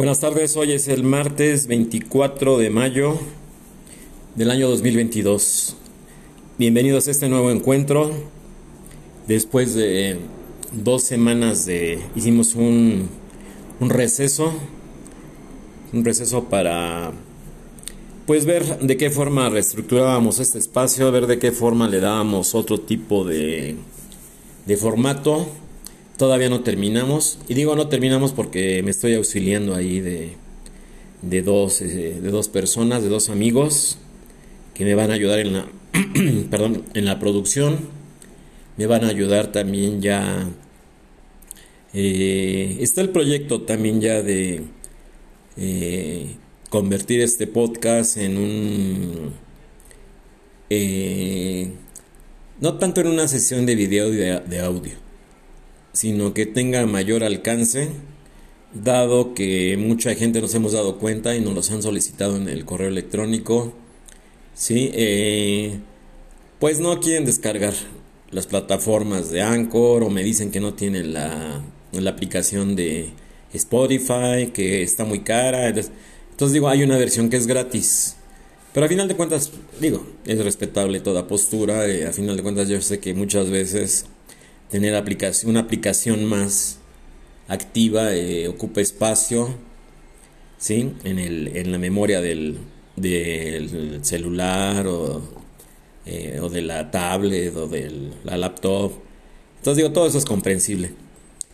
Buenas tardes, hoy es el martes 24 de mayo del año 2022. Bienvenidos a este nuevo encuentro. Después de dos semanas de... hicimos un, un receso, un receso para pues ver de qué forma reestructurábamos este espacio, ver de qué forma le dábamos otro tipo de, de formato Todavía no terminamos. Y digo no terminamos porque me estoy auxiliando ahí de, de, dos, eh, de dos personas, de dos amigos que me van a ayudar en la, perdón, en la producción. Me van a ayudar también ya. Eh, está el proyecto también ya de eh, convertir este podcast en un... no tanto en una sesión de video y de audio sino que tenga mayor alcance, dado que mucha gente nos hemos dado cuenta y nos los han solicitado en el correo electrónico, ¿sí? Eh, pues no quieren descargar las plataformas de Anchor o me dicen que no tienen la, la aplicación de Spotify, que está muy cara. Entonces digo, hay una versión que es gratis. Pero a final de cuentas, digo, es respetable toda postura. Eh, a final de cuentas yo sé que muchas veces tener aplicación, una aplicación más activa, eh, ocupa espacio ¿sí? en, el, en la memoria del, del celular o, eh, o, de la tablet o de la laptop. Entonces digo, todo eso es comprensible.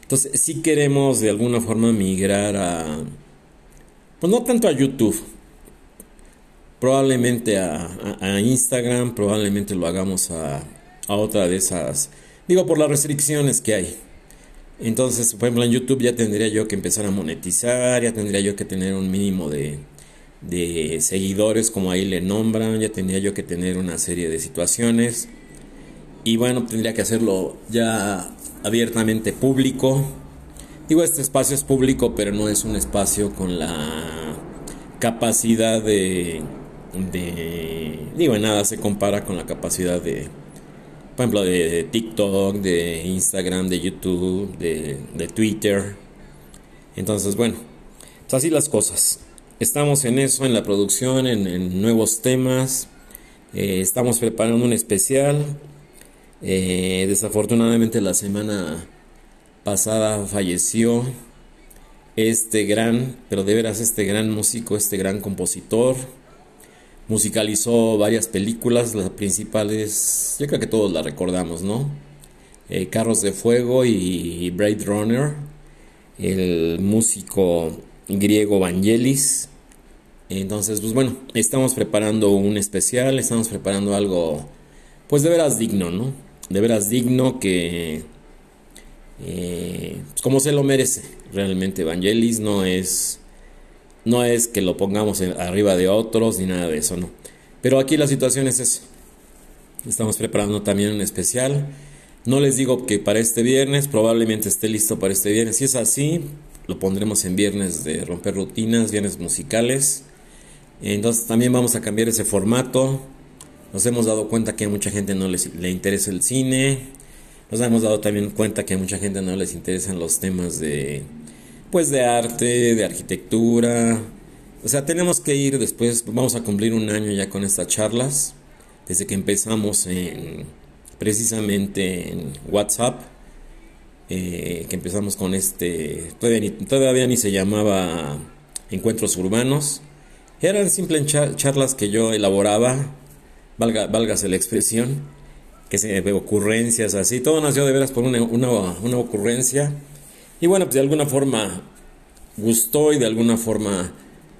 Entonces, si queremos de alguna forma migrar a, pues no tanto a YouTube, probablemente a, a Instagram, probablemente lo hagamos a, a otra de esas Digo, por las restricciones que hay. Entonces, por ejemplo, en YouTube ya tendría yo que empezar a monetizar, ya tendría yo que tener un mínimo de, de seguidores, como ahí le nombran, ya tendría yo que tener una serie de situaciones. Y bueno, tendría que hacerlo ya abiertamente público. Digo, este espacio es público, pero no es un espacio con la capacidad de... de digo, nada se compara con la capacidad de por ejemplo, de, TikTok, de Instagram, de YouTube, de, Twitter. Entonces, bueno, así las cosas. Estamos en eso, en la producción, en, nuevos temas. Eh, estamos preparando un especial. Eh, desafortunadamente la semana pasada falleció este gran, pero de veras este gran músico, este gran compositor musicalizó varias películas, las principales, yo creo que todos la recordamos, ¿no? Eh, Carros de Fuego y Blade Runner, el músico griego Vangelis. Entonces, pues bueno, estamos preparando un especial, estamos preparando algo, pues de veras digno, ¿no? De veras digno que, eh, pues como se lo merece, realmente Vangelis no es no es que lo pongamos arriba de otros ni nada de eso, no. Pero aquí la situación es eso. Estamos preparando también un especial. No les digo que para este viernes, probablemente esté listo para este viernes. Si es así, lo pondremos en viernes de romper rutinas, viernes musicales. Entonces también vamos a cambiar ese formato. Nos hemos dado cuenta que a mucha gente no les, le interesa el cine. Nos hemos dado también cuenta que a mucha gente no les interesan los temas de pues de arte, de arquitectura. O sea, tenemos que ir después, vamos a cumplir un año ya con estas charlas, desde que empezamos en, precisamente en WhatsApp, eh, que empezamos con este, todavía ni, se llamaba Encuentros Urbanos, eran simples charlas que yo elaboraba, valga, válgase la expresión, que se ocurrencias así, todo nació de veras por una, una, una ocurrencia y bueno, pues de alguna forma gustó y de alguna forma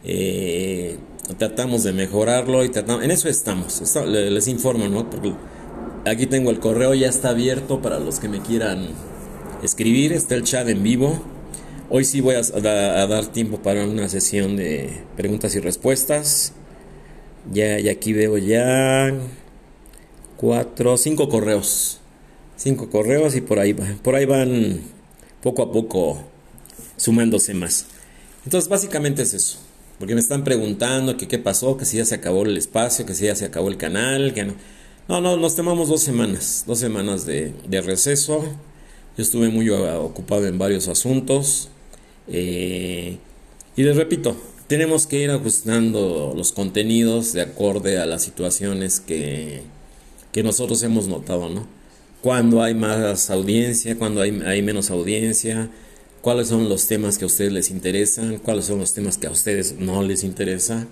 eh, tratamos de mejorarlo y tratamos, en eso estamos. les informo, ¿no? Porque aquí tengo el correo, ya está abierto para los que me quieran escribir, está el chat en vivo. Hoy sí voy a, dar tiempo para una sesión de preguntas y respuestas. Ya, y aquí veo ya cuatro, cinco correos. Cinco correos y por ahí, por ahí van poco a poco sumándose más. Entonces básicamente es eso, porque me están preguntando que qué pasó, que si ya se acabó el espacio, que si ya se acabó el canal, que no. No, no, nos tomamos dos semanas, dos semanas de, receso. Yo estuve muy ocupado en varios asuntos. Eh, Y les repito, tenemos que ir ajustando los contenidos de acorde a las situaciones que, que nosotros hemos notado, ¿no? Cuando hay más audiencia, cuando hay, hay menos audiencia, cuáles son los temas que a ustedes les interesan, cuáles son los temas que a ustedes no les interesa,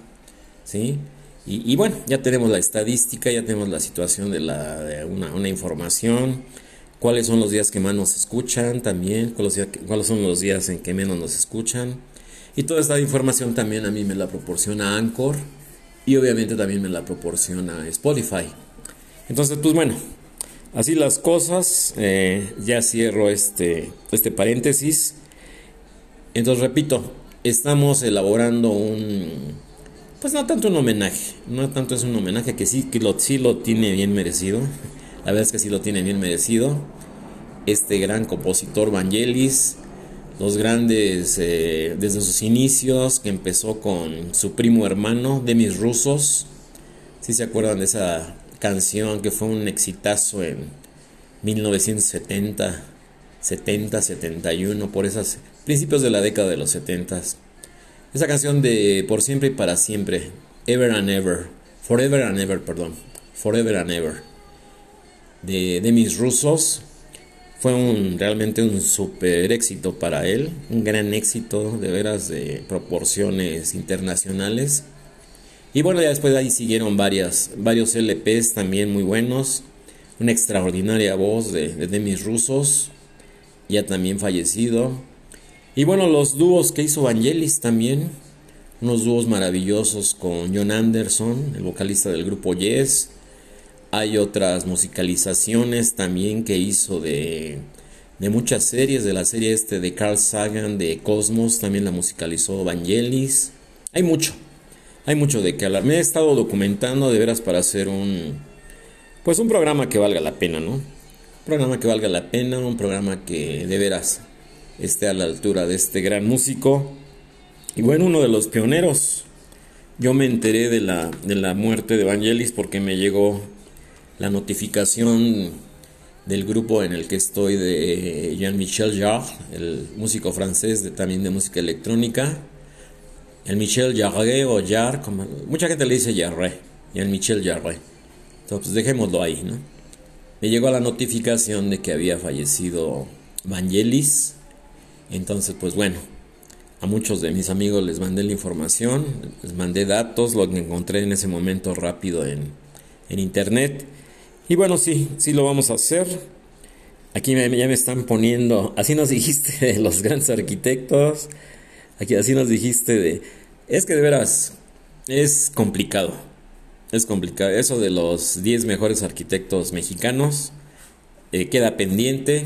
¿sí? Y, bueno, ya tenemos la estadística, ya tenemos la situación de, la, de una, una, información, cuáles son los días que más nos escuchan también, cuáles, cuáles son los días en que menos nos escuchan. Y toda esta información también a mí me la proporciona Anchor y obviamente también me la proporciona Spotify. Entonces, pues bueno, así las cosas, eh, ya cierro este, este paréntesis. Entonces, repito, estamos elaborando un, pues no tanto un homenaje, no tanto es un homenaje que sí, que lo, sí lo tiene bien merecido, la verdad es que sí lo tiene bien merecido, este gran compositor Vangelis, los grandes, eh, desde sus inicios, que empezó con su primo hermano, Demis Rusos, si se acuerdan de esa canción que fue un exitazo en 1970, 70, 71, por esos principios de la década de los 70. Esa canción de Por siempre y para siempre, Ever and Ever, Forever and Ever, perdón, Forever and Ever, de, de mis rusos, fue un, realmente un super éxito para él, un gran éxito de veras de proporciones internacionales. Y bueno, ya después de ahí siguieron varias, varios LPs también muy buenos, una extraordinaria voz de, de Demis Rusos, ya también fallecido, y bueno, los dúos que hizo Vangelis también, unos dúos maravillosos con John Anderson, el vocalista del grupo Yes. Hay otras musicalizaciones también que hizo de, de muchas series, de la serie este de Carl Sagan de Cosmos, también la musicalizó Vangelis. Hay mucho, hay mucho de qué hablar. Me he estado documentando de veras para hacer un, pues un programa que valga la pena, ¿no? Un programa que valga la pena, un programa que de veras esté a la altura de este gran músico. Y bueno, uno de los pioneros. Yo me enteré de la, de la muerte de Vangelis porque me llegó la notificación del grupo en el que estoy de Jean-Michel Jarre, el músico francés de, también de música electrónica. El Michel Jarre o Jarre, como, mucha gente le dice Jarre, Jean-Michel Jarre. Entonces dejémoslo ahí, ¿no? Me llegó la notificación de que había fallecido Vangelis entonces, pues bueno, a muchos de mis amigos les mandé la información, les mandé datos, lo que encontré en ese momento rápido en, en internet. Y bueno, sí, sí lo vamos a hacer. Aquí ya me están poniendo, así nos dijiste los grandes arquitectos, aquí así nos dijiste de, es que de veras, es complicado, es complicado. Eso de los 10 mejores arquitectos mexicanos eh, queda pendiente.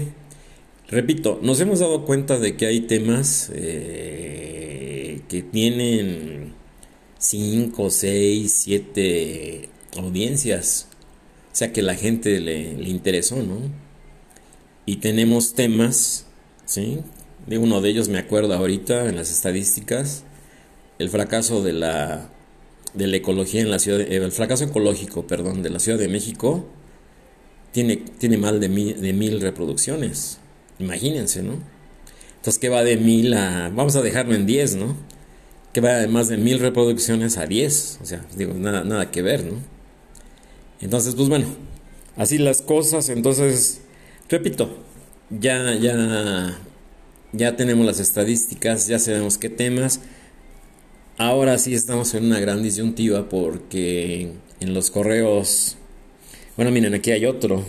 Repito, nos hemos dado cuenta de que hay temas eh, que tienen 5, 6, 7 audiencias. O sea que la gente le, interesó, ¿no? Y tenemos temas, ¿sí? De uno de ellos me acuerdo ahorita en las estadísticas, el fracaso de la, de la ecología en la ciudad, el fracaso ecológico, perdón, de la Ciudad de México, tiene, tiene más de de mil reproducciones. Imagínense, ¿no? Entonces, ¿qué va de mil a... Vamos a dejarlo en 10, ¿no? Que va de más de mil reproducciones a 10. O sea, digo, nada, nada que ver, ¿no? Entonces, pues bueno, así las cosas. Entonces, repito, ya, ya, ya tenemos las estadísticas, ya sabemos qué temas. Ahora sí estamos en una gran disyuntiva porque en los correos... Bueno, miren, aquí hay otro.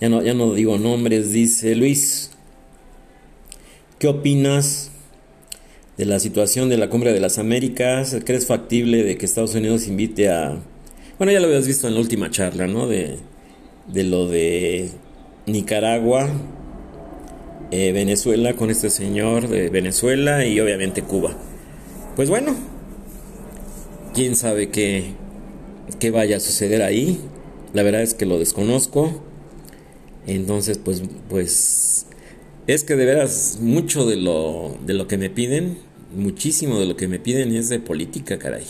Ya no, ya no digo nombres, dice Luis. ¿Qué opinas de la situación de la cumbre de las Américas? ¿Crees factible de que Estados Unidos invite a... Bueno, ya lo habías visto en la última charla, ¿no? De, de lo de Nicaragua, eh, Venezuela con este señor de Venezuela y obviamente Cuba. Pues bueno, quién sabe qué, qué vaya a suceder ahí. La verdad es que lo desconozco. Entonces, pues, pues es que de veras, mucho de lo, de lo que me piden, muchísimo de lo que me piden es de política, caray.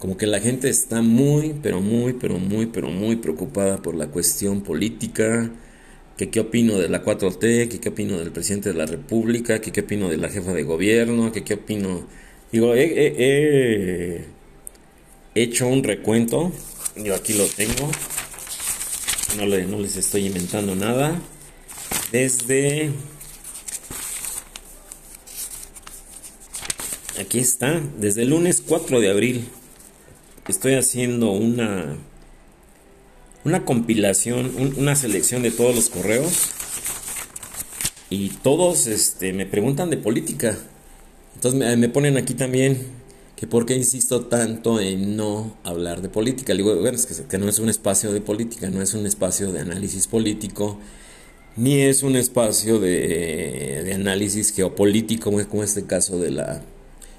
Como que la gente está muy, pero muy, pero muy, pero muy preocupada por la cuestión política, que qué opino de la 4T, que qué opino del presidente de la República, que qué opino de la jefa de gobierno, que qué opino... Digo, he, hecho un recuento, yo aquí lo tengo, no, no les estoy inventando nada, desde... Aquí está, desde el lunes 4 de abril estoy haciendo una una compilación, una selección de todos los correos y todos este, me preguntan de política. Entonces me, ponen aquí también que por qué insisto tanto en no hablar de política. digo, bueno, es que, no es un espacio de política, no es un espacio de análisis político, ni es un espacio de, de análisis geopolítico, como este caso de la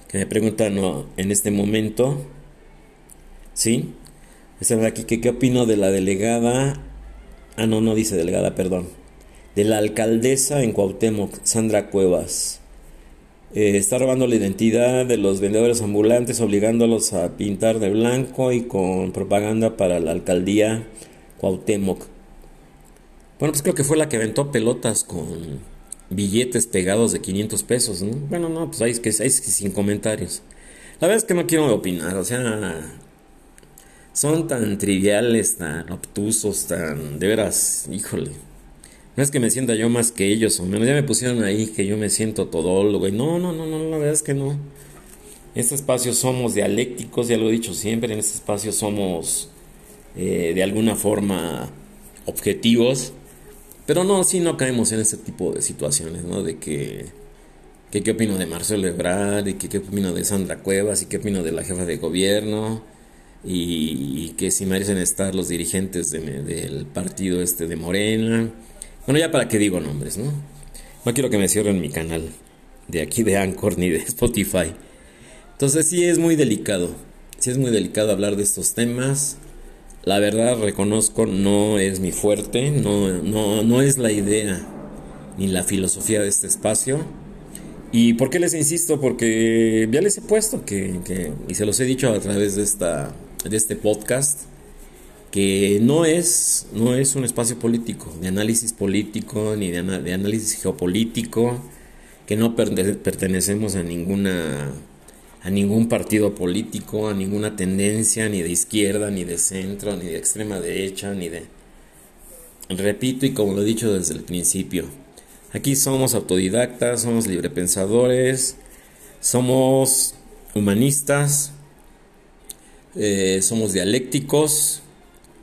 que me preguntan en este momento. ¿Sí? Esta de aquí, ¿qué, ¿qué opino de la delegada? Ah, no, no dice delegada, perdón. De la alcaldesa en Cuauhtémoc, Sandra Cuevas. Eh, está robando la identidad de los vendedores ambulantes, obligándolos a pintar de blanco y con propaganda para la alcaldía Cuauhtémoc. Bueno, pues creo que fue la que aventó pelotas con billetes pegados de 500 pesos, ¿no? Bueno, no, pues ahí que, ahí es que sin comentarios. La verdad es que no quiero opinar, o sea, son tan triviales, tan obtusos, tan... De veras, híjole. No es que me sienta yo más que ellos, o menos ya me pusieron ahí que yo me siento todólogo. Y no, no, no, no, la verdad es que no. En este espacio somos dialécticos, ya lo he dicho siempre, en este espacio somos eh, de alguna forma objetivos. Pero no, sí no caemos en ese tipo de situaciones, ¿no? De que, que qué opino de Marcelo Ebrard, y que qué opino de Sandra Cuevas, y qué opino de la jefa de gobierno y, que si merecen estar los dirigentes del partido este de Morena. Bueno, ya para qué digo nombres, ¿no? No quiero que me cierren mi canal de aquí de Anchor ni de Spotify. Entonces sí es muy delicado, sí es muy delicado hablar de estos temas. La verdad reconozco no es mi fuerte, no, no, no es la idea ni la filosofía de este espacio. ¿Y por qué les insisto? Porque ya les he puesto que, que, y se los he dicho a través de esta de este podcast que no es, no es un espacio político, de análisis político, ni de, análisis geopolítico, que no pertenecemos a ninguna a ningún partido político, a ninguna tendencia, ni de izquierda, ni de centro, ni de extrema derecha, ni de... Repito y como lo he dicho desde el principio, aquí somos autodidactas, somos librepensadores, somos humanistas, eh, somos dialécticos,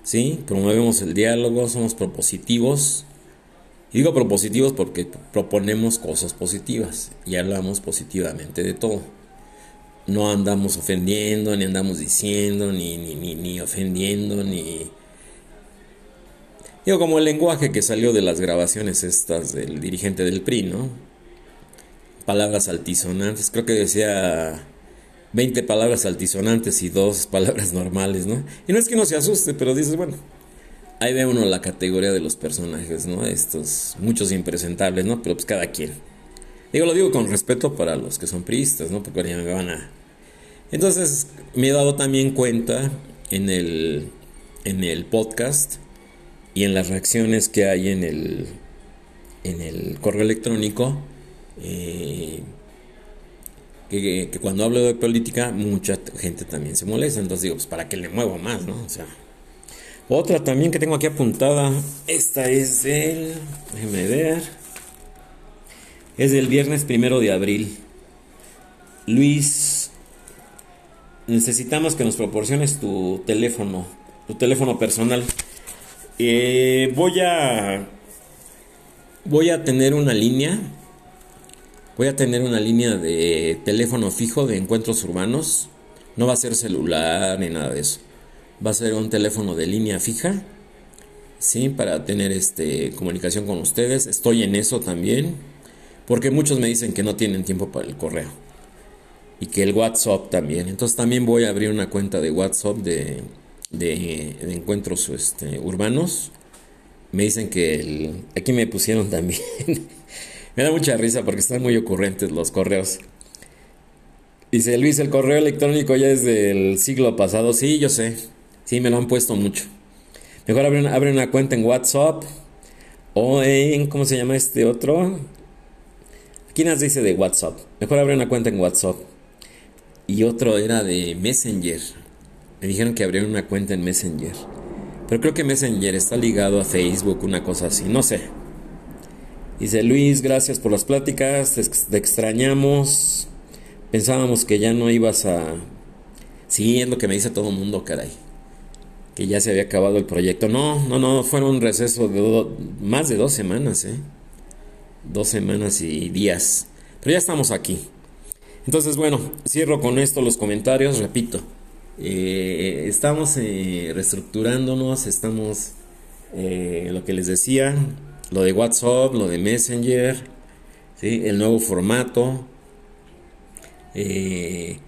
¿sí? promovemos el diálogo, somos propositivos. Y digo propositivos porque proponemos cosas positivas y hablamos positivamente de todo. No andamos ofendiendo, ni andamos diciendo, ni, ni, ni, ni ofendiendo, ni... Digo, como el lenguaje que salió de las grabaciones estas del dirigente del PRI, ¿no? Palabras altisonantes, creo que decía 20 palabras altisonantes y dos palabras normales, ¿no? Y no es que uno se asuste, pero dices, bueno, ahí ve uno la categoría de los personajes, ¿no? Estos, muchos impresentables, ¿no? Pero pues cada quien. Digo, lo digo con respeto para los que son priistas, ¿no? Porque ya me van a... Entonces, me he dado también cuenta en el, en el podcast y en las reacciones que hay en el, en el correo electrónico, eh, que, cuando hablo de política mucha gente también se molesta. Entonces digo, pues para qué le muevo más, ¿no? O sea. Otra también que tengo aquí apuntada. Esta es del. Déjeme ver. Es del viernes primero de abril. Luis. Necesitamos que nos proporciones tu teléfono. Tu teléfono personal. Eh, voy a. Voy a tener una línea Voy a tener una línea de teléfono fijo de encuentros urbanos. No va a ser celular ni nada de eso. Va a ser un teléfono de línea fija. Sí, para tener este comunicación con ustedes. Estoy en eso también. Porque muchos me dicen que no tienen tiempo para el correo. Y que el WhatsApp también. Entonces también voy a abrir una cuenta de WhatsApp de, de, encuentros este, urbanos. Me dicen que el, aquí me pusieron también Me da mucha risa porque están muy ocurrentes los correos. Dice Luis, el correo electrónico ya es del siglo pasado. Sí, yo sé. Sí, me lo han puesto mucho. Mejor abre una, abre una cuenta en WhatsApp O en, ¿cómo se llama este otro? Aquí nos dice de WhatsApp. Mejor abrir una cuenta en WhatsApp. Y otro era de Messenger. Me dijeron que abrieron una cuenta en Messenger. Pero creo que Messenger está ligado a Facebook, una cosa así. No sé. Dice Luis, gracias por las pláticas. Te, extrañamos. Pensábamos que ya no ibas a... Sí, es lo que me dice todo el mundo, caray que ya se había acabado el proyecto. No, no, no, fueron un receso de más de dos semanas, ¿eh? Dos semanas y días. Pero ya estamos aquí. Entonces, bueno, cierro con esto los comentarios, repito. Eh, estamos eh, reestructurándonos, estamos, eh, lo que les decía, lo de WhatsApp, lo de Messenger, ¿sí? el nuevo formato. Eh,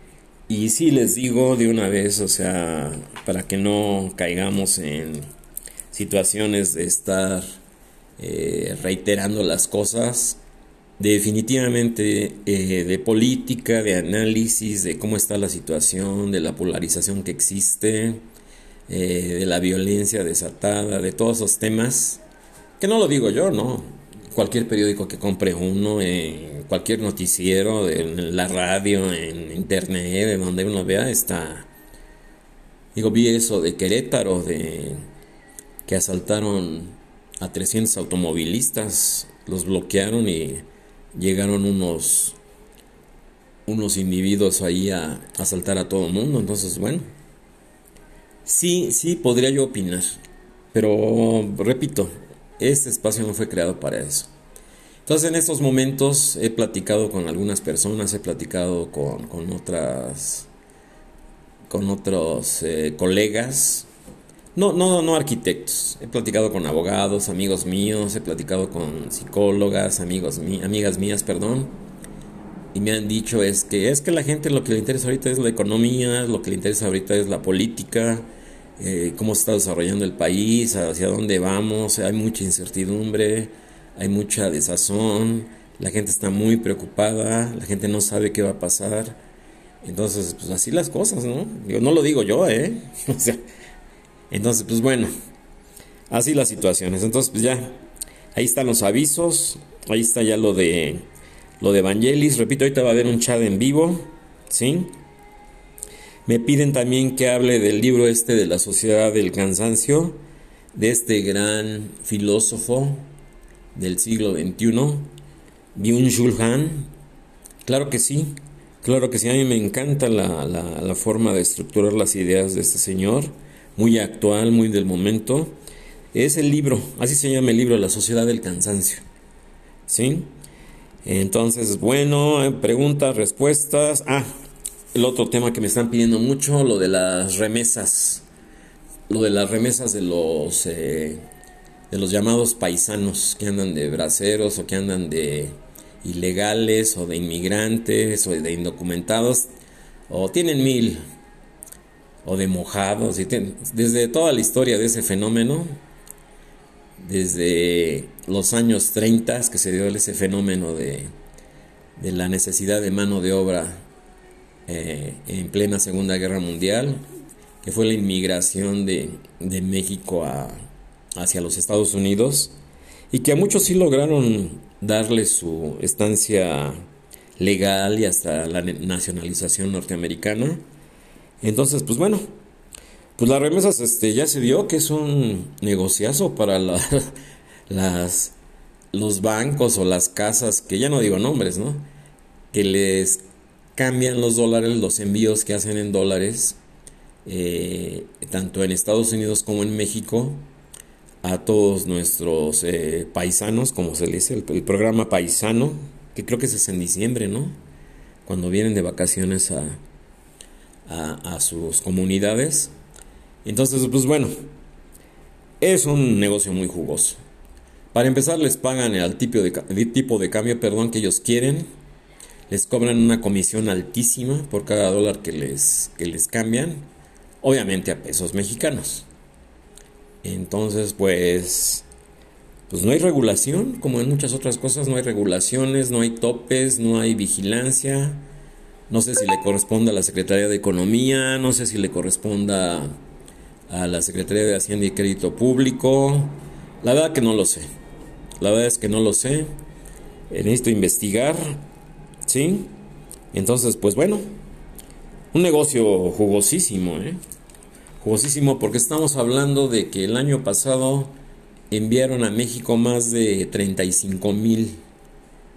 y sí les digo de una vez, o sea, para que no caigamos en situaciones de estar eh, reiterando las cosas, definitivamente eh, de política, de análisis, de cómo está la situación, de la polarización que existe, de la violencia desatada, de todos esos temas, que no lo digo yo, no, cualquier periódico que compre uno, en cualquier noticiero, en la radio, en internet, en donde uno vea, está. Digo, vi eso de Querétaro, de que asaltaron a 300 automovilistas, los bloquearon y llegaron unos unos individuos ahí a, asaltar a todo el mundo. Entonces, bueno, sí, sí podría yo opinar, pero repito, este espacio no fue creado para eso. Entonces en estos momentos he platicado con algunas personas, he platicado con, otras, con otros eh, colegas, no, no, no arquitectos, he platicado con abogados, amigos míos, he platicado con psicólogas, amigos amigas mías, perdón, y me han dicho es que es que la gente lo que le interesa ahorita es la economía, lo que le interesa ahorita es la política, eh, cómo se está desarrollando el país, hacia dónde vamos, hay mucha incertidumbre, hay mucha desazón, la gente está muy preocupada, la gente no sabe qué va a pasar. Entonces, pues así las cosas, ¿no? Yo no lo digo yo, ¿eh? o sea, entonces, pues bueno, así las situaciones. Entonces, pues ya, ahí están los avisos, ahí está ya lo de lo de Evangelis. Repito, ahorita va a haber un chat en vivo, ¿sí? Me piden también que hable del libro este de la sociedad del cansancio, de este gran filósofo del siglo XXI, Byung-Chul Han. Claro que sí, claro que sí, a mí me encanta la, la, forma de estructurar las ideas de este señor, muy actual, muy del momento. Es el libro, así se llama el libro, La sociedad del cansancio. ¿Sí? Entonces, bueno, preguntas, respuestas. Ah, el otro tema que me están pidiendo mucho, lo de las remesas. Lo de las remesas de los eh, de los llamados paisanos que andan de braceros o que andan de ilegales o de inmigrantes o de indocumentados o tienen mil o de mojados desde toda la historia de ese fenómeno desde los años 30 que se dio ese fenómeno de, de la necesidad de mano de obra eh, en plena Segunda Guerra Mundial, que fue la inmigración de, México hacia los Estados Unidos, y que a muchos sí lograron darle su estancia legal y hasta la nacionalización norteamericana. Entonces, pues bueno, pues las remesas este, ya se vio que es un negociazo para las, los bancos o las casas, que ya no digo nombres, ¿no? Que les cambian los dólares, los envíos que hacen en dólares, eh, tanto en Estados Unidos como en México, a todos nuestros eh, paisanos, como se le dice, el, programa paisano, que creo que es en diciembre, ¿no? Cuando vienen de vacaciones a, a, sus comunidades. Entonces, pues bueno, es un negocio muy jugoso. Para empezar, les pagan el tipo de, el tipo de cambio perdón, que ellos quieren les cobran una comisión altísima por cada dólar que les, que les cambian, obviamente a pesos mexicanos. Entonces, pues, pues no hay regulación, como en muchas otras cosas, no hay regulaciones, no hay topes, no hay vigilancia. No sé si le corresponde a la Secretaría de Economía, no sé si le corresponda a la Secretaría de Hacienda y Crédito Público. La verdad que no lo sé. La verdad es que no lo sé. Necesito investigar. ¿Sí? Entonces, pues bueno. Un negocio jugosísimo, ¿eh? Jugosísimo porque estamos hablando de que el año pasado enviaron a México más de 35 mil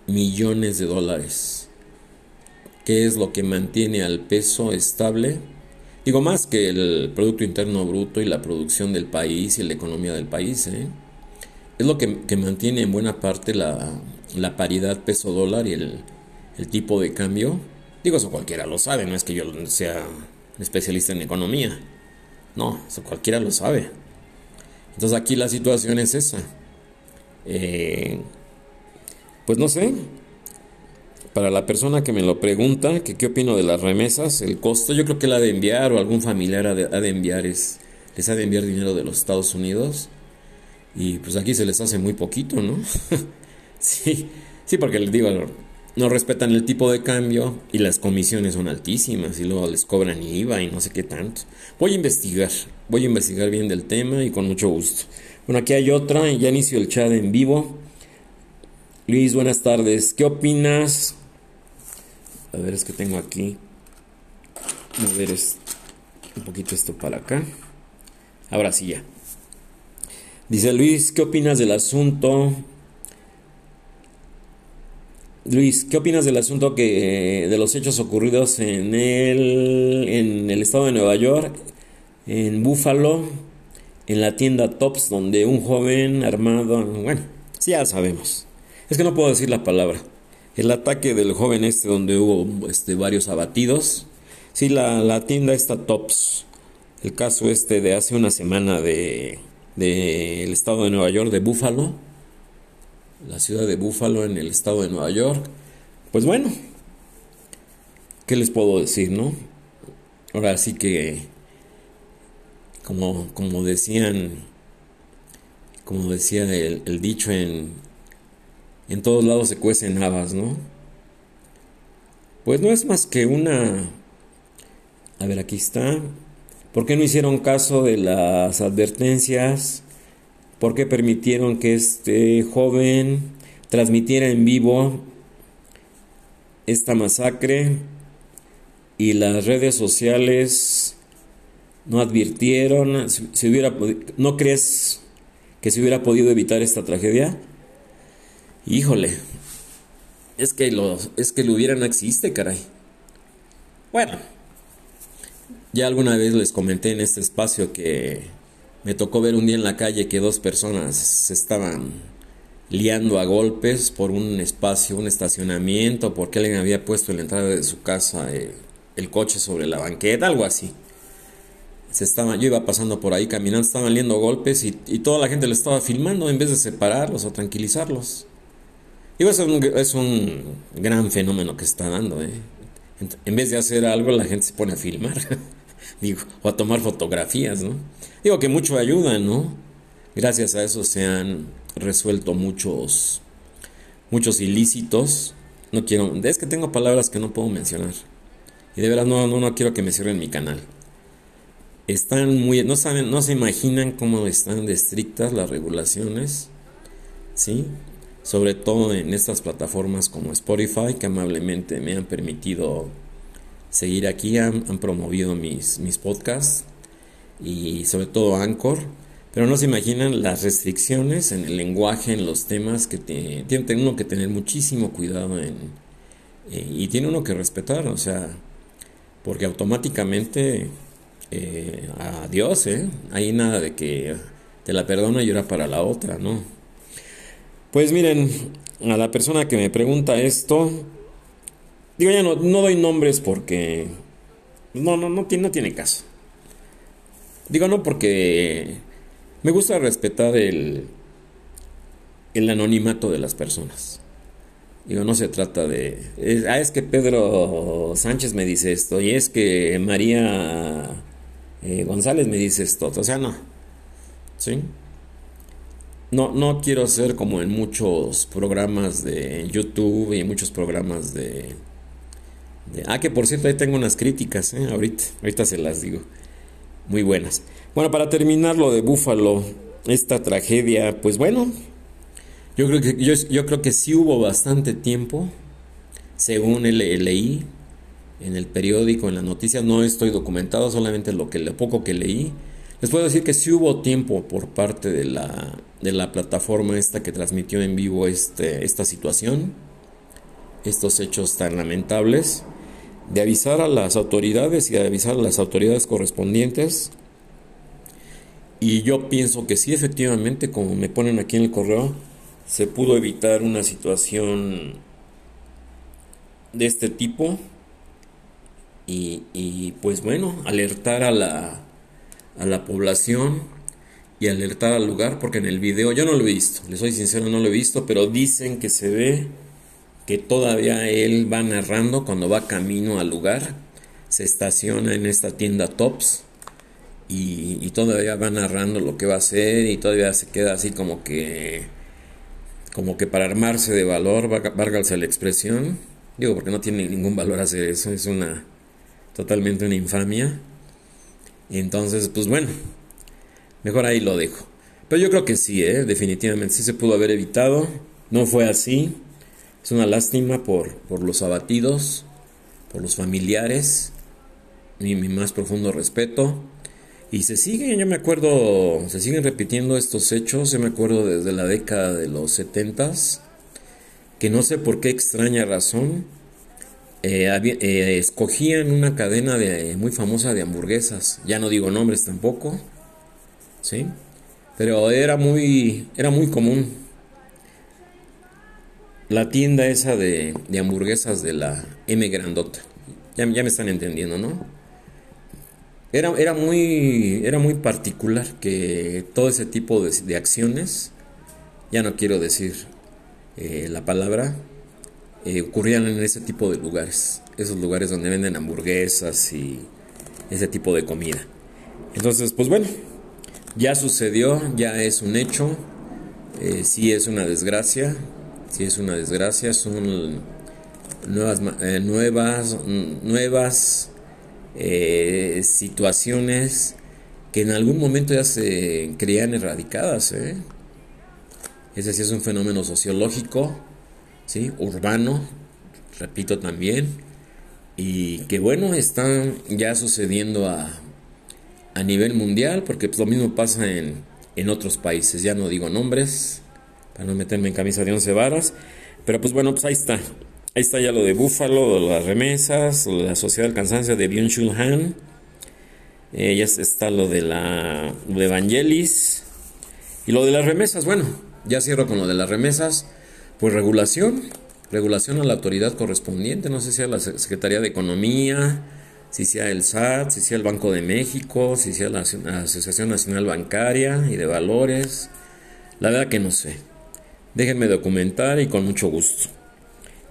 millones de dólares. ¿Qué es lo que mantiene al peso estable? Digo más que el Producto Interno Bruto y la producción del país y la economía del país. ¿eh? Es lo que, mantiene en buena parte la, paridad peso-dólar y el, tipo de cambio. Digo, eso cualquiera lo sabe, no es que yo sea especialista en economía. No, eso cualquiera lo sabe. Entonces aquí la situación es esa. Eh, pues no sé, para la persona que me lo pregunta, que qué opino de las remesas, el costo, yo creo que la de enviar o algún familiar ha de, enviar es, les ha de enviar dinero de los Estados Unidos y pues aquí se les hace muy poquito, ¿no? sí, sí, porque les digo, no respetan el tipo de cambio y las comisiones son altísimas y luego les cobran IVA y no sé qué tanto. Voy a investigar, voy a investigar bien del tema y con mucho gusto. Bueno, aquí hay otra, ya inicio el chat en vivo. Luis, buenas tardes. ¿Qué opinas a ver, es que tengo aquí. Mover un poquito esto para acá. Ahora sí ya. Dice Luis, ¿qué opinas del asunto? Luis, ¿qué opinas del asunto que de los hechos ocurridos en el en el estado de Nueva York, en Buffalo, en la tienda Tops donde un joven armado, bueno, sí ya sabemos. Es que no puedo decir la palabra el ataque del joven este donde hubo este, varios abatidos. Sí, la, tienda está Tops. El caso este de hace una semana de del estado de Nueva York, de Búfalo. La ciudad de Búfalo en el estado de Nueva York. Pues bueno, ¿qué les puedo decir, no? Ahora sí que, como, como decían, como decía el dicho en, en todos lados se cuecen habas, ¿no? Pues no es más que una... A ver, aquí está. ¿Por qué no hicieron caso de las advertencias? ¿Por qué permitieron que este joven transmitiera en vivo esta masacre? Y las redes sociales no advirtieron. Si hubiera, ¿No crees que se hubiera podido evitar esta tragedia? Híjole, es que lo, es que lo hubiera no existe, caray. Bueno, ya alguna vez les comenté en este espacio que me tocó ver un día en la calle que dos personas se estaban liando a golpes por un espacio, un estacionamiento, porque alguien había puesto en la entrada de su casa eh, el coche sobre la banqueta, algo así. Se estaba, yo iba pasando por ahí caminando, estaban liando golpes y, toda la gente le estaba filmando en vez de separarlos o tranquilizarlos. Y es un, es un gran fenómeno que está dando. ¿eh? En vez de hacer algo, la gente se pone a filmar. O a tomar fotografías, ¿no? Digo que mucho ayuda, ¿no? Gracias a eso se han resuelto muchos, muchos ilícitos. No quiero, es que tengo palabras que no puedo mencionar. Y de verdad no, no, no quiero que me cierren mi canal. Están muy, no saben, no se imaginan cómo están de estrictas las regulaciones. ¿Sí? sobre todo en estas plataformas como Spotify, que amablemente me han permitido seguir aquí, han, promovido mis, mis podcasts y sobre todo Anchor. Pero no se imaginan las restricciones en el lenguaje, en los temas que tiene, uno que tener muchísimo cuidado en, eh, y tiene uno que respetar, o sea, porque automáticamente eh, adiós, ¿eh? Hay nada de que te la perdona y ahora para la otra, ¿no? Pues miren, a la persona que me pregunta esto, digo ya no, no doy nombres porque no, no, no, tiene, no tiene caso. Digo no porque me gusta respetar el, el anonimato de las personas. Digo, no se trata de... ah, es que Pedro Sánchez me dice esto y es que María eh, González me dice esto. O sea, no. ¿Sí? No, no quiero ser como en muchos programas de YouTube y en muchos programas de, Ah, que por cierto, ahí tengo unas críticas, ¿eh? ahorita, ahorita se las digo. Muy buenas. Bueno, para terminar lo de Búfalo, esta tragedia, pues bueno, Yo creo que, yo, creo que sí hubo bastante tiempo, según leí en el periódico, en las noticias, no estoy documentado, solamente lo, que, lo poco que leí. Les puedo decir que sí hubo tiempo por parte de la, de la plataforma esta que transmitió en vivo este, esta situación, estos hechos tan lamentables, de avisar a las autoridades y de avisar a las autoridades correspondientes. Y yo pienso que sí, efectivamente, como me ponen aquí en el correo, se pudo evitar una situación de este tipo y, pues bueno, alertar a la, a la población y alertar al lugar, porque en el video yo no lo he visto, les soy sincero, no lo he visto, pero dicen que se ve que todavía él va narrando cuando va camino al lugar, se estaciona en esta tienda Tops y, todavía va narrando lo que va a hacer y todavía se queda así como que como que para armarse de valor, válgase la expresión, digo porque no tiene ningún valor hacer eso, es una totalmente una infamia. Entonces, pues bueno, mejor ahí lo dejo. Pero yo creo que sí, ¿eh? definitivamente sí se pudo haber evitado, no fue así. Es una lástima por, por los abatidos, por los familiares, y mi más profundo respeto. Y se siguen, yo me acuerdo, se siguen repitiendo estos hechos, yo me acuerdo desde la década de los setentas, que no sé por qué extraña razón, eh, eh, escogían una cadena de, muy famosa de hamburguesas, ya no digo nombres tampoco, ¿sí? Pero era muy, era muy común. La tienda esa de, de hamburguesas de la M Grandota, ya, me están entendiendo, ¿no? Era, era, muy, era muy particular que todo ese tipo de, acciones, ya no quiero decir eh, la palabra, eh, ocurrían en ese tipo de lugares, esos lugares donde venden hamburguesas y ese tipo de comida. Entonces, pues bueno, ya sucedió, ya es un hecho, eh, sí es una desgracia, sí es una desgracia, son nuevas, nuevas, nuevas eh, situaciones que en algún momento ya se creían erradicadas. ¿eh? Ese sí es un fenómeno sociológico, ¿sí? urbano, repito también, y que bueno, está ya sucediendo a, a nivel mundial, porque pues, lo mismo pasa en, en otros países, ya no digo nombres, para no meterme en camisa de once varas, pero pues bueno, pues ahí está. Ahí está ya lo de Búfalo, las remesas, la Sociedad del Cansancio de Byung-Chul Han. Eh, ya está lo de la de Evangelis. Y lo de las remesas, bueno, ya cierro con lo de las remesas. Pues regulación, regulación a la autoridad correspondiente, no sé si sea la Secretaría de Economía, si sea el SAT, si sea el Banco de México, si sea la Asociación Nacional Bancaria y de Valores. La verdad que no sé. Déjenme documentar y con mucho gusto.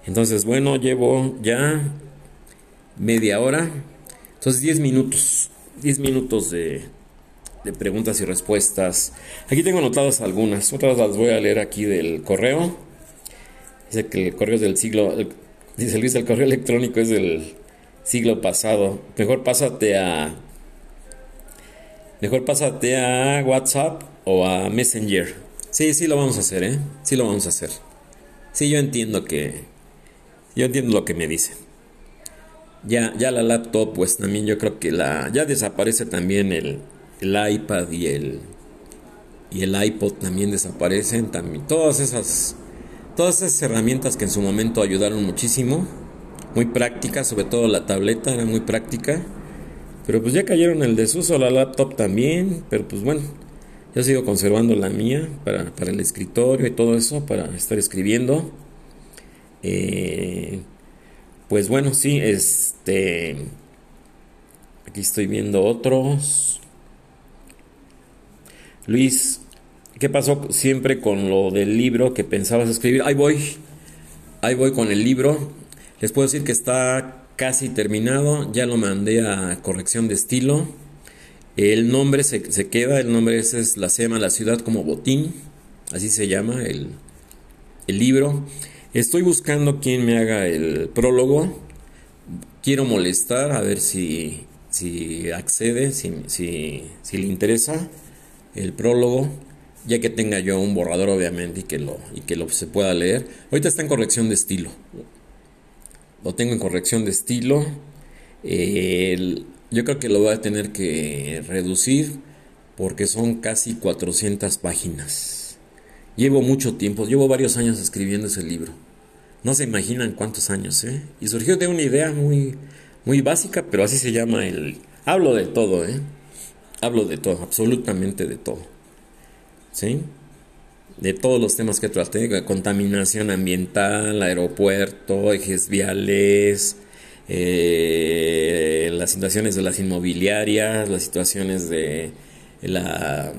Entonces, bueno, llevo ya media hora. Entonces, 10 minutos. 10 minutos de, preguntas y respuestas. Aquí tengo anotadas algunas. Otras las voy a leer aquí del correo. Dice que el correo es del siglo. Dice Luis, el correo electrónico es del siglo pasado. Mejor pásate a. Mejor pásate a WhatsApp o a Messenger. Sí, sí lo vamos a hacer, ¿eh? Sí lo vamos a hacer. Sí, yo entiendo que, yo entiendo lo que me dicen. Ya, ya la laptop, pues también yo creo que la. Ya desaparece también el, el iPad y el. Y el iPod también desaparecen. También. Todas esas. Todas esas herramientas que en su momento ayudaron muchísimo. Muy prácticas, sobre todo la tableta era muy práctica. Pero pues ya cayeron el desuso, la laptop también. Pero pues bueno, yo sigo conservando la mía para, para el escritorio y todo eso, para estar escribiendo. Eh, pues bueno, sí, este. Aquí estoy viendo otros. Luis, ¿qué pasó siempre con lo del libro que pensabas escribir? Ahí voy, ahí voy con el libro. Les puedo decir que está casi terminado, ya lo mandé a corrección de estilo. El nombre se, queda, el nombre ese es la se llama La ciudad como botín, así se llama el, el libro. Estoy buscando quien me haga el prólogo. Quiero molestar a ver si, si accede, si, si, si le interesa el prólogo. ya que tenga yo un borrador obviamente y que lo, y que lo se pueda leer. Ahorita está en corrección de estilo. Lo tengo en corrección de estilo. Yo creo que lo voy a tener que reducir porque son casi 400 páginas. Llevo mucho tiempo, llevo varios años escribiendo ese libro. No se imaginan cuántos años, ¿eh? Y surgió de una idea muy, muy básica, pero así se llama el... Hablo de todo, ¿eh? Hablo de todo, absolutamente de todo. ¿Sí? De todos los temas que traté, contaminación ambiental, aeropuerto, ejes viales, eh, las situaciones de las inmobiliarias, las situaciones de la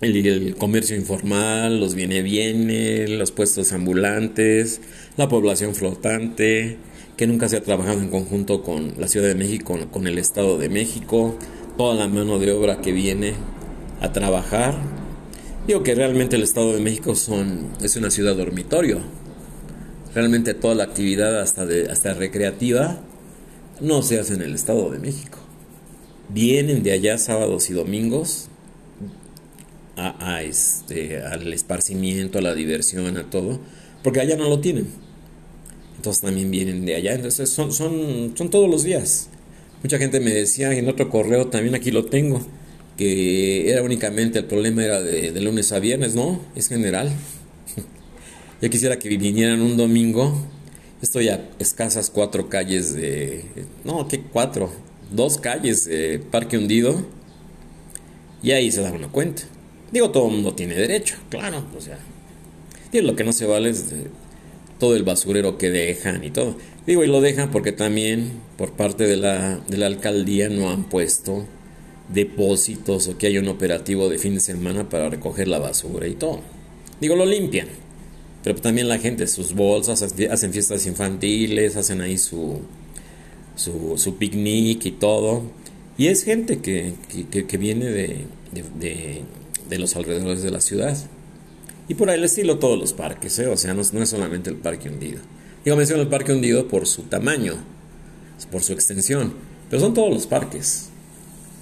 el, comercio informal, los viene viene, los puestos ambulantes, la población flotante, que nunca se ha trabajado en conjunto con la Ciudad de México, con el Estado de México, toda la mano de obra que viene a trabajar. Digo que realmente el Estado de México son, es una ciudad dormitorio. Realmente toda la actividad hasta, de, hasta recreativa no se hace en el Estado de México. Vienen de allá sábados y domingos a, este, al esparcimiento, a la diversión, a todo, porque allá no lo tienen. Entonces también vienen de allá, entonces son, son, son todos los días. Mucha gente me decía en otro correo, también aquí lo tengo, que era únicamente el problema era de, lunes a viernes, no, es general. Yo quisiera que vinieran un domingo, estoy a escasas cuatro calles de, no, ¿qué cuatro? Dos calles de Parque Hundido, y ahí se da una cuenta. Digo, todo el mundo tiene derecho, claro, o sea. Digo, lo que no se vale es todo el basurero que dejan y todo. Digo, y lo dejan porque también por parte de la, de la alcaldía no han puesto depósitos o que haya un operativo de fin de semana para recoger la basura y todo. Digo, lo limpian. Pero también la gente, sus bolsas, hacen fiestas infantiles, hacen ahí su, su, su picnic y todo. Y es gente que, que, viene de, de los alrededores de la ciudad. Y por ahí el estilo todos los parques, ¿eh? o sea, no, es solamente el parque hundido. Digo, menciono el parque hundido por su tamaño, por su extensión, pero son todos los parques.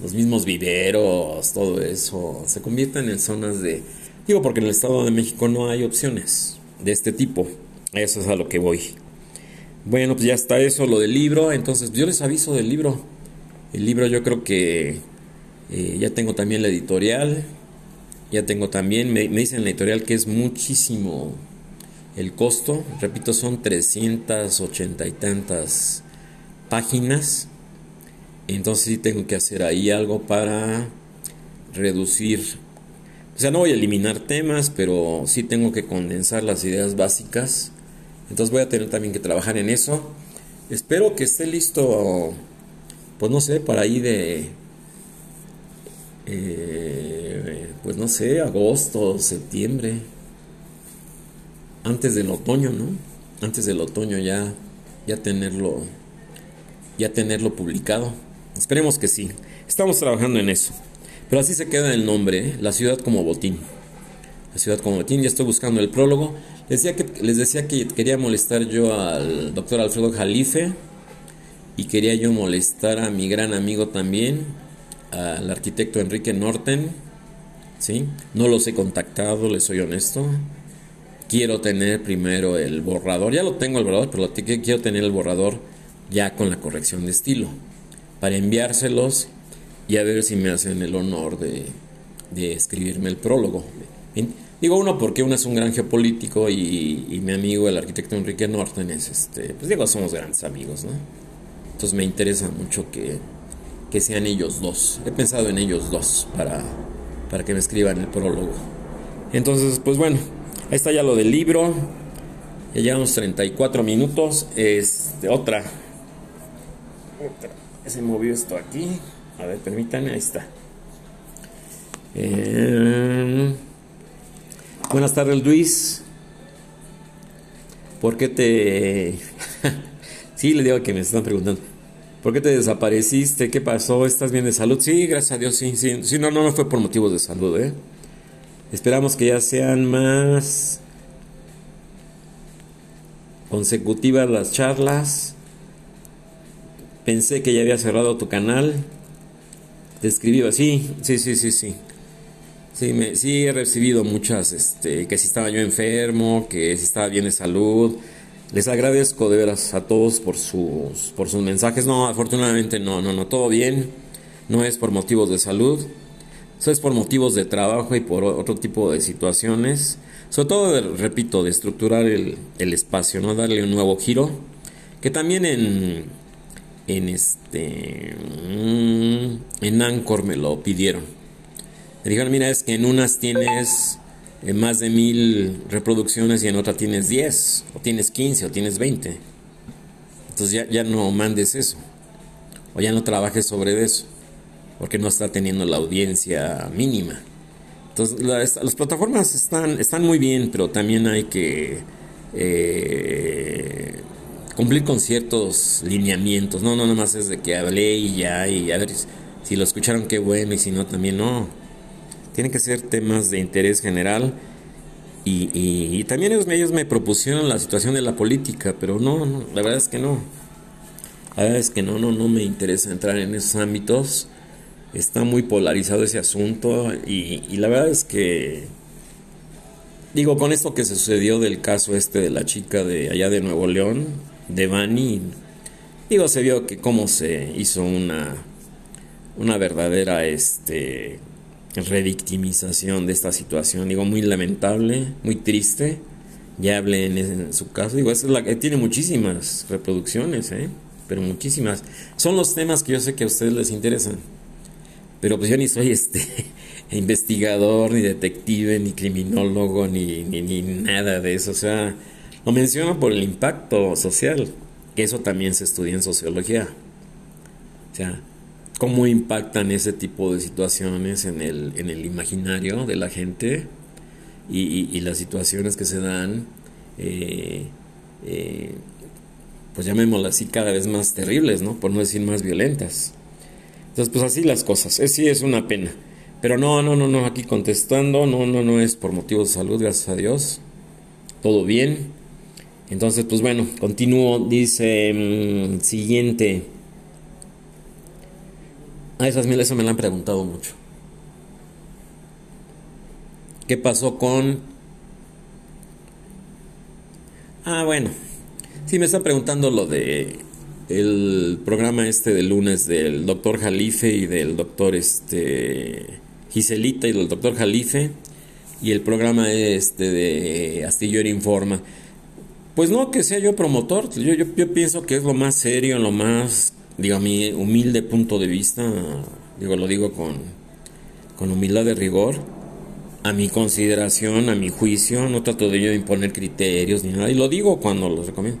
Los mismos viveros, todo eso, se convierten en zonas de... Digo, porque en el Estado de México no hay opciones de este tipo. Eso es a lo que voy. Bueno, pues ya está eso, lo del libro. Entonces, yo les aviso del libro. El libro yo creo que eh, ya tengo también la editorial. Ya tengo también, me, dicen en la editorial que es muchísimo el costo. Repito, son 380 y tantas páginas. Entonces sí tengo que hacer ahí algo para reducir. O sea, no voy a eliminar temas, pero sí tengo que condensar las ideas básicas. Entonces voy a tener también que trabajar en eso. Espero que esté listo, pues no sé, para ahí de eh, pues no sé, agosto, septiembre, antes del otoño, ¿no? Antes del otoño ya, ya tenerlo, ya tenerlo publicado. Esperemos que sí. Estamos trabajando en eso. Pero así se queda el nombre, la ciudad como botín. La ciudad como botín, ya estoy buscando el prólogo. Les decía que, les decía que quería molestar yo al doctor Alfredo Jalife y quería yo molestar a mi gran amigo también, al arquitecto Enrique Norten, ¿sí? No los he contactado, les soy honesto. Quiero tener primero el borrador, ya lo tengo el borrador, pero quiero tener el borrador ya con la corrección de estilo, para enviárselos y a ver si me hacen el honor de, escribirme el prólogo. Digo uno porque uno es un gran geopolítico y, y, mi amigo el arquitecto Enrique Norten es este, pues digo, somos grandes amigos, ¿no? Entonces me interesa mucho que, que sean ellos dos. He pensado en ellos dos para, para que me escriban el prólogo. Entonces, pues bueno, ahí está ya lo del libro. Ya llevamos 34 minutos. Este, otra. Otra. Se movió esto aquí. A ver, permítanme, ahí está. Eh, buenas tardes, Luis. ¿Por qué te.? sí, le digo que me están preguntando. ¿Por qué te desapareciste? ¿Qué pasó? ¿Estás bien de salud? Sí, gracias a Dios, sí, sí. Sí, no, no, no fue por motivos de salud, ¿eh? Esperamos que ya sean más consecutivas las charlas. Pensé que ya había cerrado tu canal. Así, sí, sí, sí, sí. Sí, me, sí he recibido muchas, este, que si estaba yo enfermo, que si estaba bien de salud. Les agradezco de veras a todos por sus, por sus mensajes. No, afortunadamente no, no, no, todo bien. No es por motivos de salud. Eso es por motivos de trabajo y por otro tipo de situaciones. Sobre todo, repito, de estructurar el, el espacio, ¿no? Darle un nuevo giro. Que también en, en este, en Anchor me lo pidieron me dijeron, mira, es que en unas tienes eh, más de mil reproducciones y en otra tienes 10, o tienes 15, o tienes 20. Entonces ya, ya no mandes eso, o ya no trabajes sobre eso, porque no está teniendo la audiencia mínima. Entonces las, plataformas están, están muy bien, pero también hay que eh, cumplir con ciertos lineamientos. No, no, nada más es de que hablé y ya, y a ver si lo escucharon, qué bueno, y si no, también no tienen que ser temas de interés general. Y, también ellos, ellos, me propusieron la situación de la política, pero no, la verdad es que no. La verdad es que no, no, no me interesa entrar en esos ámbitos. Está muy polarizado ese asunto y, y la verdad es que, digo, con esto que se sucedió del caso este de la chica de allá de Nuevo León, de Bani, digo, se vio que cómo se hizo una, una verdadera, este, revictimización de esta situación. Digo, muy lamentable, muy triste. Ya hablé en, su caso. Digo, es la que tiene muchísimas reproducciones, ¿eh? Pero muchísimas. Son los temas que yo sé que a ustedes les interesan. Pero pues yo ni soy este investigador, ni detective, ni criminólogo, ni, ni, ni nada de eso. O sea, lo menciono por el impacto social, que eso también se estudia en sociología. O sea, cómo impactan ese tipo de situaciones en el, en el imaginario de la gente y, las situaciones que se dan, eh, eh, pues llamémoslas así, cada vez más terribles, ¿no? Por no decir más violentas. Entonces, pues así las cosas. Es, sí, es una pena. Pero no, no, no, no, aquí contestando, no, no, no es por motivos de salud, gracias a Dios. Todo bien. Entonces, pues bueno, continúo. Dice, mm, siguiente. A esas mil, eso me la han preguntado mucho. ¿Qué pasó con... Ah, bueno. Sí, me están preguntando lo de el programa este del lunes del doctor Jalife y del doctor este Giselita y del doctor Jalife y el programa este de Astillero Informa. Pues no que sea yo promotor, yo, yo, yo pienso que es lo más serio, lo más digo, a mi humilde punto de vista, digo, lo digo con, con humildad de rigor, a mi consideración, a mi juicio, no trato de yo imponer criterios ni nada, y lo digo cuando los recomiendo.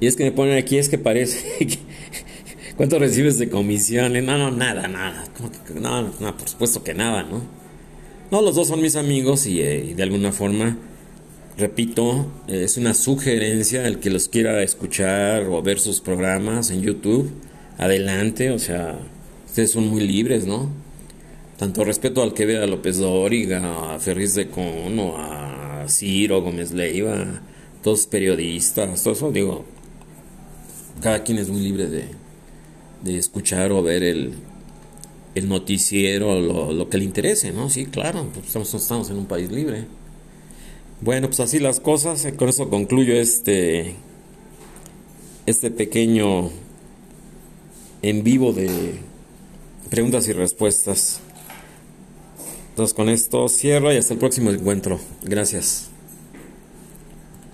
Y es que me ponen aquí, es que parece ¿Cuánto recibes de comisiones? No, no, nada, nada. No, no, por supuesto que nada, ¿no? No, los dos son mis amigos eh, y de alguna forma repito, es una sugerencia el que los quiera escuchar o ver sus programas en YouTube adelante, o sea, ustedes son muy libres, ¿no? Tanto respeto al que vea a López Dóriga, a Ferris de Cono, a Ciro Gómez Leiva, todos periodistas, todo eso, digo, cada quien es muy libre de, de escuchar o ver el, el noticiero, lo, lo que le interese, ¿no? Sí, claro, pues estamos, estamos en un país libre. Bueno, pues así las cosas, con eso concluyo este, este pequeño en vivo de preguntas y respuestas. Entonces con esto cierro y hasta el próximo encuentro. Gracias.